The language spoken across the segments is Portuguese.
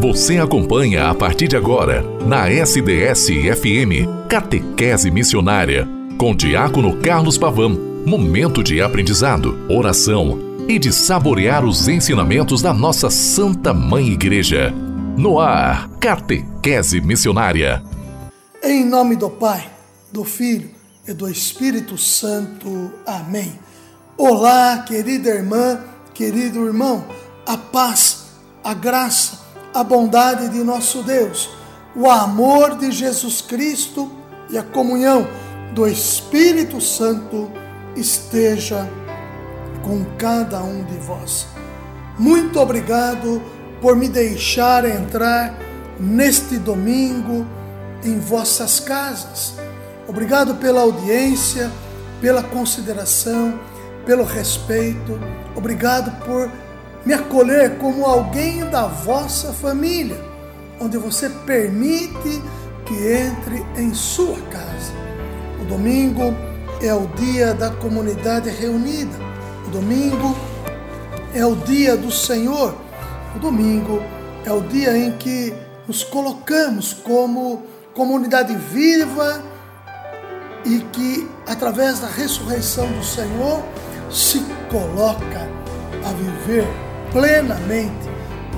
Você acompanha a partir de agora, na SDS-FM, Catequese Missionária, com Diácono Carlos Pavão. Momento de aprendizado, oração e de saborear os ensinamentos da nossa Santa Mãe Igreja. No ar, Catequese Missionária. Em nome do Pai, do Filho e do Espírito Santo. Amém. Olá, querida irmã, querido irmão, a paz, a graça, a bondade de nosso Deus, o amor de Jesus Cristo e a comunhão do Espírito Santo esteja com cada um de vós. Muito obrigado por me deixar entrar neste domingo em vossas casas. Obrigado pela audiência, pela consideração, pelo respeito. Obrigado por me acolher como alguém da vossa família, onde você permite que entre em sua casa. O domingo é o dia da comunidade reunida. O domingo é o dia do Senhor. O domingo é o dia em que nos colocamos como comunidade viva e que, através da ressurreição do Senhor, se coloca a viver plenamente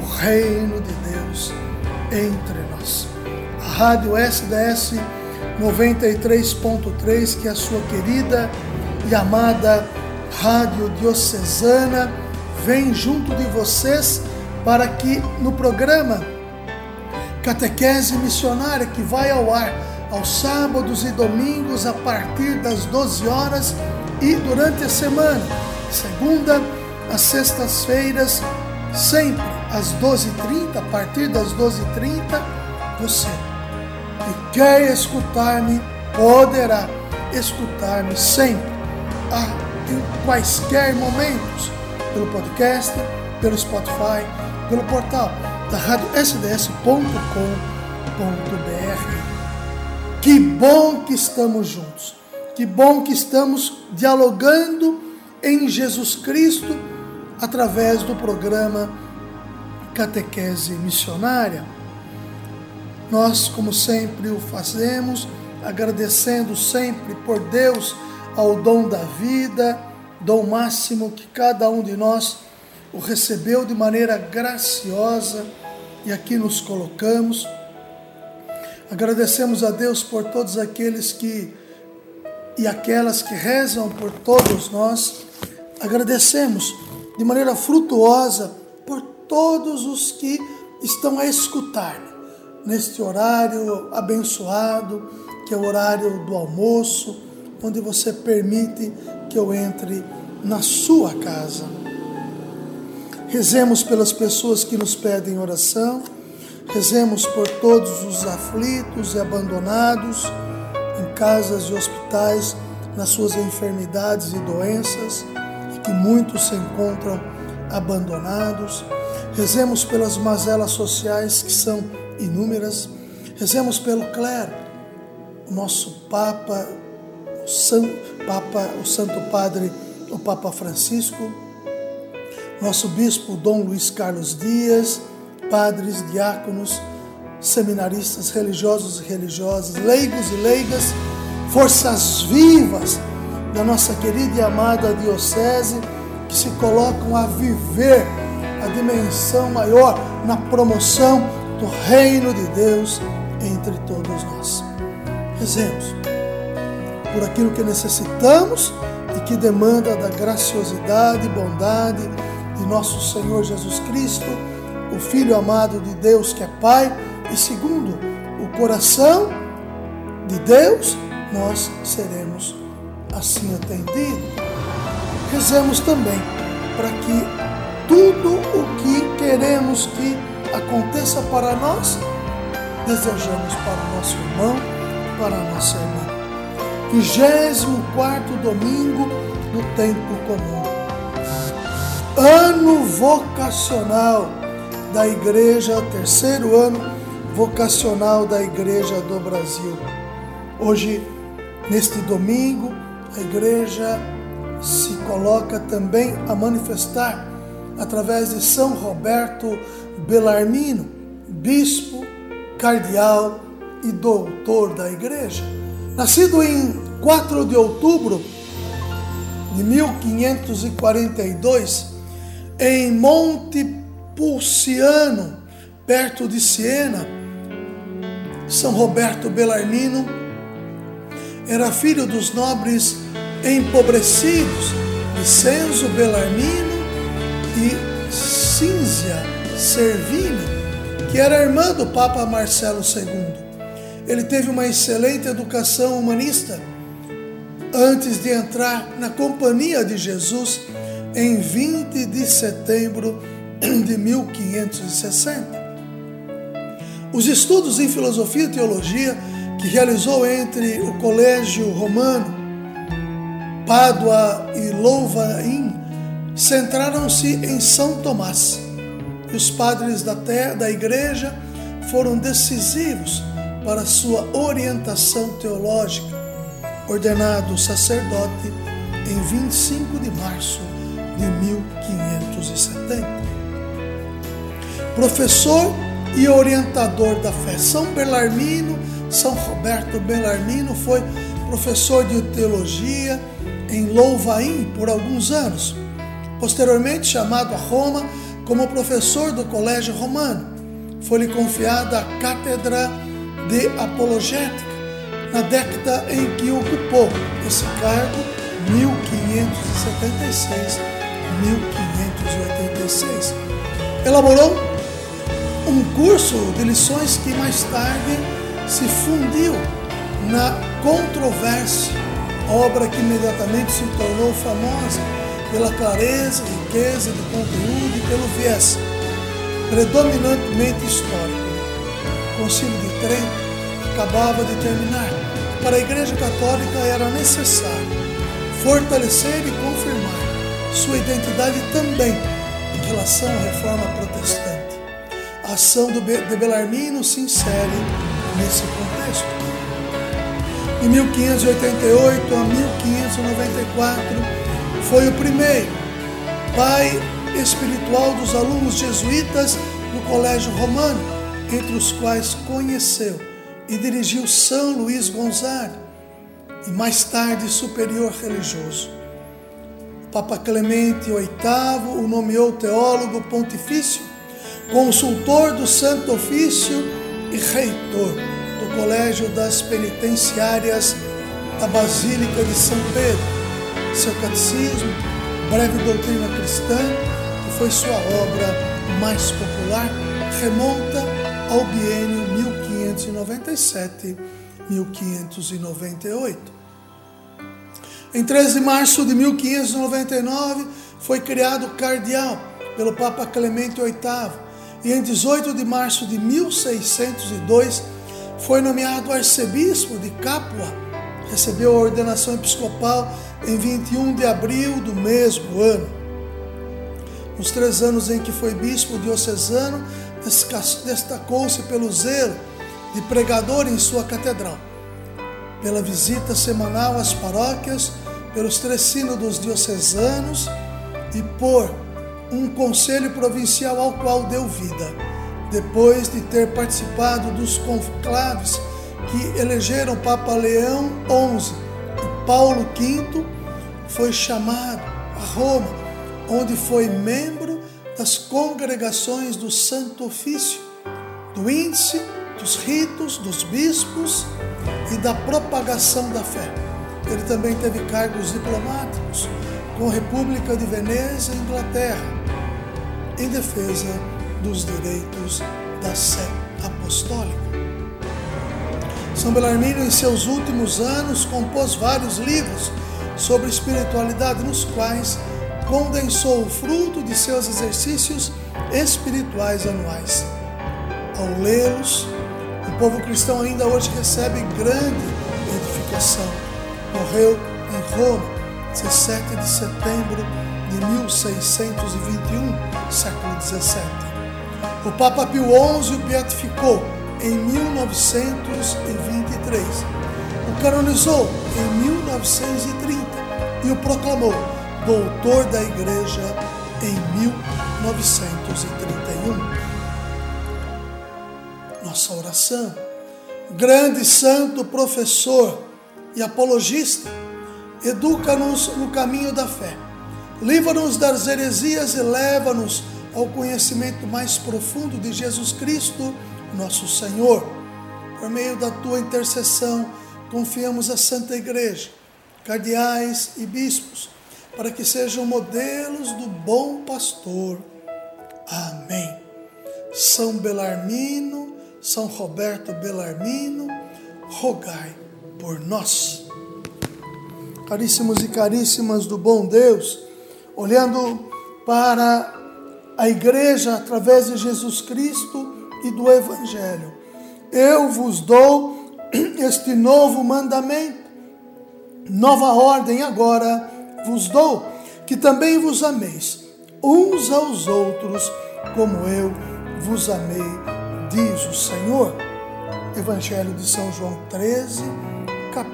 o reino de Deus entre nós. A Rádio SDS 93.3, que é a sua querida e amada Rádio Diocesana, vem junto de vocês para que no programa Catequese Missionária, que vai ao ar aos sábados e domingos a partir das 12 horas e durante a semana, segunda às sextas-feiras, sempre às 12h30, a partir das 12h30, você que quer escutar-me, poderá escutar-me sempre, em quaisquer momentos, pelo podcast, pelo Spotify, pelo portal da rádio sds.com.br. Que bom que estamos juntos, que bom que estamos dialogando em Jesus Cristo através do programa Catequese Missionária. Nós, como sempre o fazemos, agradecendo sempre por Deus ao dom da vida, dom máximo que cada um de nós o recebeu de maneira graciosa e aqui nos colocamos. Agradecemos a Deus por todos aqueles que e aquelas que rezam por todos nós. Agradecemos de maneira frutuosa por todos os que estão a escutar neste horário abençoado, que é o horário do almoço, onde você permite que eu entre na sua casa. Rezemos pelas pessoas que nos pedem oração, rezemos por todos os aflitos e abandonados em casas e hospitais, nas suas enfermidades e doenças que muitos se encontram abandonados. Rezemos pelas mazelas sociais que são inúmeras. Rezemos pelo clero, o nosso Papa, o Santo, Papa, o Santo Padre, o Papa Francisco, nosso Bispo Dom Luiz Carlos Dias, padres, diáconos, seminaristas, religiosos e religiosas, leigos e leigas, forças vivas da nossa querida e amada Diocese, que se colocam a viver a dimensão maior na promoção do reino de Deus entre todos nós. Rezemos por aquilo que necessitamos e que demanda da graciosidade e bondade de nosso Senhor Jesus Cristo, o Filho amado de Deus que é Pai, e segundo o coração de Deus, nós seremos assim atendido, rezemos também para que tudo o que queremos que aconteça para nós, desejamos para o nosso irmão, para a nossa irmã. 24 domingo do tempo comum. Ano vocacional da Igreja, terceiro ano vocacional da Igreja do Brasil. Hoje, neste domingo, a igreja se coloca também a manifestar através de São Roberto Bellarmino, bispo, cardeal e doutor da igreja. Nascido em 4 de outubro de 1542, em Monte Pulciano, perto de Siena, São Roberto Bellarmino era filho dos nobres empobrecidos Vicenzo Bellarmino e Cínzia Servini, que era irmã do Papa Marcelo II. Ele teve uma excelente educação humanista antes de entrar na Companhia de Jesus em 20 de setembro de 1560. Os estudos em filosofia e teologia que realizou entre o Colégio Romano, Pádua e Louvain centraram-se em São Tomás. E os padres da, terra, da igreja foram decisivos para sua orientação teológica, ordenado sacerdote em 25 de março de 1570. Professor e orientador da fé, São Belarmino, São Roberto Belarmino foi professor de teologia em Louvain por alguns anos. Posteriormente chamado a Roma como professor do Colégio Romano, foi-lhe confiada a cátedra de apologética na década em que ocupou esse cargo 1576-1586. Elaborou um curso de lições que mais tarde se fundiu na controvérsia, obra que imediatamente se tornou famosa pela clareza, riqueza de conteúdo e pelo viés predominantemente histórico. O Concílio de Trento acabava de terminar. Para a Igreja Católica era necessário fortalecer e confirmar sua identidade também em relação à reforma protestante. A ação de Belarmino se insere nesse contexto. Em 1588 a 1594, foi o primeiro pai espiritual dos alunos jesuítas no Colégio Romano, entre os quais conheceu e dirigiu São Luís Gonzaga, e mais tarde superior religioso. O Papa Clemente VIII o nomeou teólogo pontifício, consultor do Santo Ofício e reitor do Colégio das Penitenciárias da Basílica de São Pedro. Seu catecismo, Breve Doutrina Cristã, que foi sua obra mais popular, remonta ao biênio 1597-1598. Em 13 de março de 1599 foi criado cardeal pelo Papa Clemente VIII e em 18 de março de 1602 foi nomeado arcebispo de Capua. Recebeu a ordenação episcopal em 21 de abril do mesmo ano. Nos três anos em que foi bispo diocesano, destacou-se pelo zelo de pregador em sua catedral, pela visita semanal às paróquias, pelos três sínodos diocesanos e por um conselho provincial ao qual deu vida, depois de ter participado dos conclaves que elegeram Papa Leão XI e Paulo V, foi chamado a Roma, onde foi membro das congregações do Santo Ofício, do Índice dos ritos dos bispos e da propagação da fé. Ele também teve cargos diplomáticos com a República de Veneza e Inglaterra, em defesa dos direitos da sé apostólica. São Belarmino, em seus últimos anos, compôs vários livros sobre espiritualidade, nos quais condensou o fruto de seus exercícios espirituais anuais. Ao lê-los, o povo cristão ainda hoje recebe grande edificação. Morreu em Roma, 17 de setembro de 1621, século 17. O Papa Pio XI o beatificou em 1923. O canonizou em 1930 e o proclamou doutor da Igreja em 1931. nossa oração. Grande santo professor e apologista, educa-nos no caminho da fé. Livra-nos das heresias e leva-nos ao conhecimento mais profundo de Jesus Cristo, nosso Senhor. Por meio da tua intercessão, confiamos a Santa Igreja, cardeais e bispos, para que sejam modelos do bom pastor. Amém. São Belarmino, São Roberto Belarmino, rogai por nós. Caríssimos e caríssimas do bom Deus, olhando para a igreja através de Jesus Cristo e do Evangelho, eu vos dou este novo mandamento, nova ordem agora vos dou, que também vos ameis uns aos outros, como eu vos amei, diz o Senhor. Evangelho de São João 13,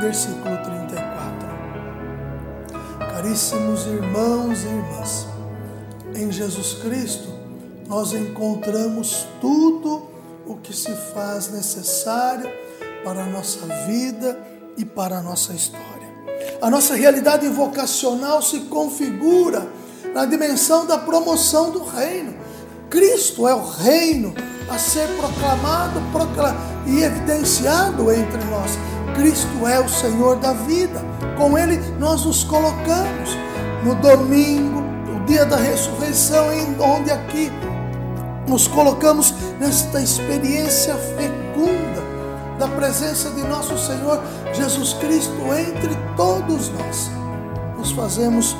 versículo 34. Caríssimos irmãos e irmãs, em Jesus Cristo nós encontramos tudo o que se faz necessário para a nossa vida e para a nossa história. A nossa realidade vocacional se configura na dimensão da promoção do reino. Cristo é o reino a ser proclamado e evidenciado entre nós. Cristo é o Senhor da vida. Com Ele nós nos colocamos no domingo, o dia da ressurreição, onde aqui nos colocamos nesta experiência fecunda da presença de nosso Senhor Jesus Cristo entre todos nós. Nos fazemos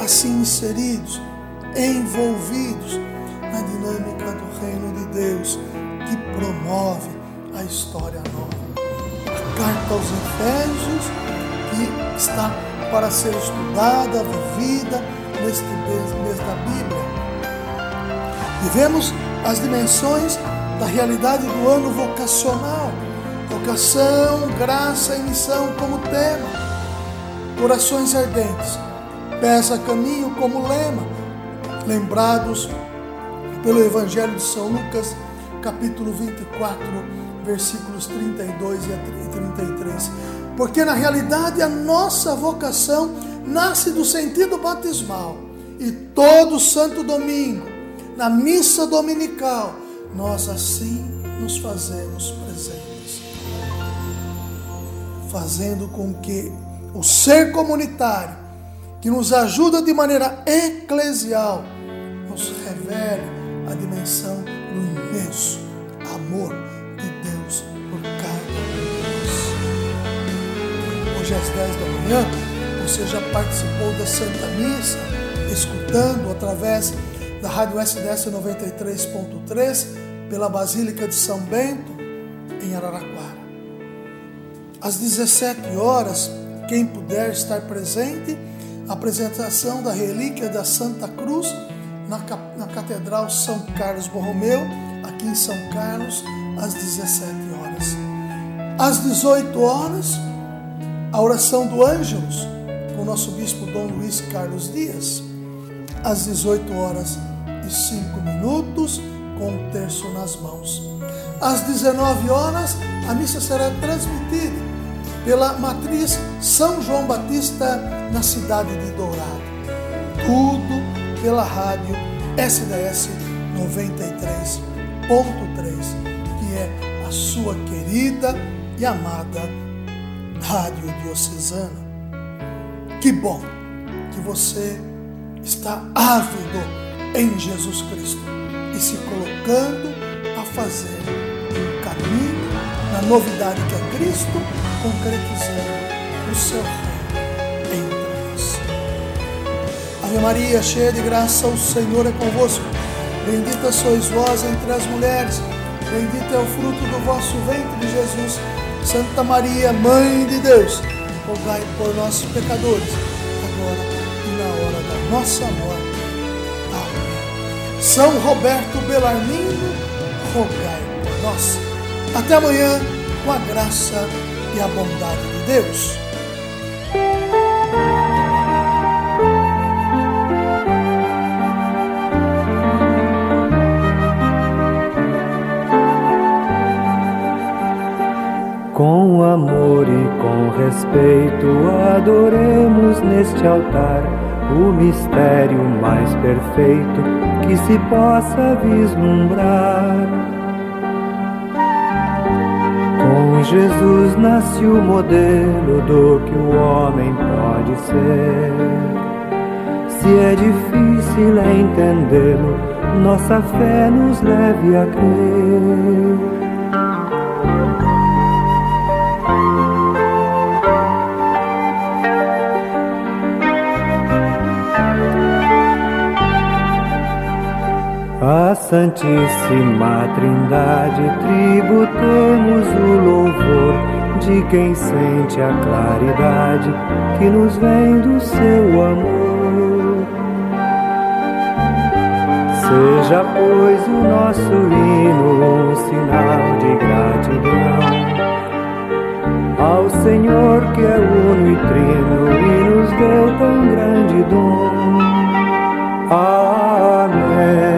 assim inseridos, envolvidos na dinâmica do reino de Deus que promove a história nova carta aos Efésios, que está para ser estudada, vivida neste mês da Bíblia. Vivemos as dimensões da realidade do ano vocacional, vocação, graça e missão como tema, corações ardentes, pés a caminho como lema, lembrados pelo Evangelho de São Lucas, capítulo 24, versículos 32 e 33. Porque na realidade a nossa vocação nasce do sentido batismal. E todo santo domingo, na missa dominical, nós assim nos fazemos presentes. Fazendo com que o ser comunitário, que nos ajuda de maneira eclesial, nos revele a dimensão do imenso amor hoje às 10 da manhã, você já participou da Santa Missa, escutando através da Rádio SDS 93.3 pela Basílica de São Bento, em Araraquara. Às 17 horas, quem puder estar presente, apresentação da relíquia da Santa Cruz na, na Catedral São Carlos Borromeu, aqui em São Carlos, às 17 horas. Às 18 horas, a oração do Ângelus, com o nosso bispo Dom Luiz Carlos Dias, às 18 horas e 5 minutos, com o terço nas mãos. Às 19 horas, a missa será transmitida pela matriz São João Batista, na cidade de Dourado. Tudo pela rádio SDS 93.3, que é a sua querida e amada Rádio Diocesana. Que bom que você está ávido em Jesus Cristo e se colocando a fazer um caminho na novidade que é Cristo, concretizando o seu reino entre nós. Ave Maria, cheia de graça, o Senhor é convosco. Bendita sois vós entre as mulheres, bendito é o fruto do vosso ventre, Jesus. Santa Maria, Mãe de Deus, rogai por nós pecadores, agora e na hora da nossa morte. Amém. São Roberto Belarmino, rogai por nós. Até amanhã, com a graça e a bondade de Deus. Com respeito, adoremos neste altar o mistério mais perfeito que se possa vislumbrar. Com Jesus nasce o modelo do que o homem pode ser. Se é difícil entendê-lo, nossa fé nos leve a crer. Santíssima Trindade tributemos o louvor de quem sente a claridade que nos vem do seu amor. Seja, pois, o nosso hino um sinal de gratidão ao Senhor que é uno e trino e nos deu tão grande dom. Amém.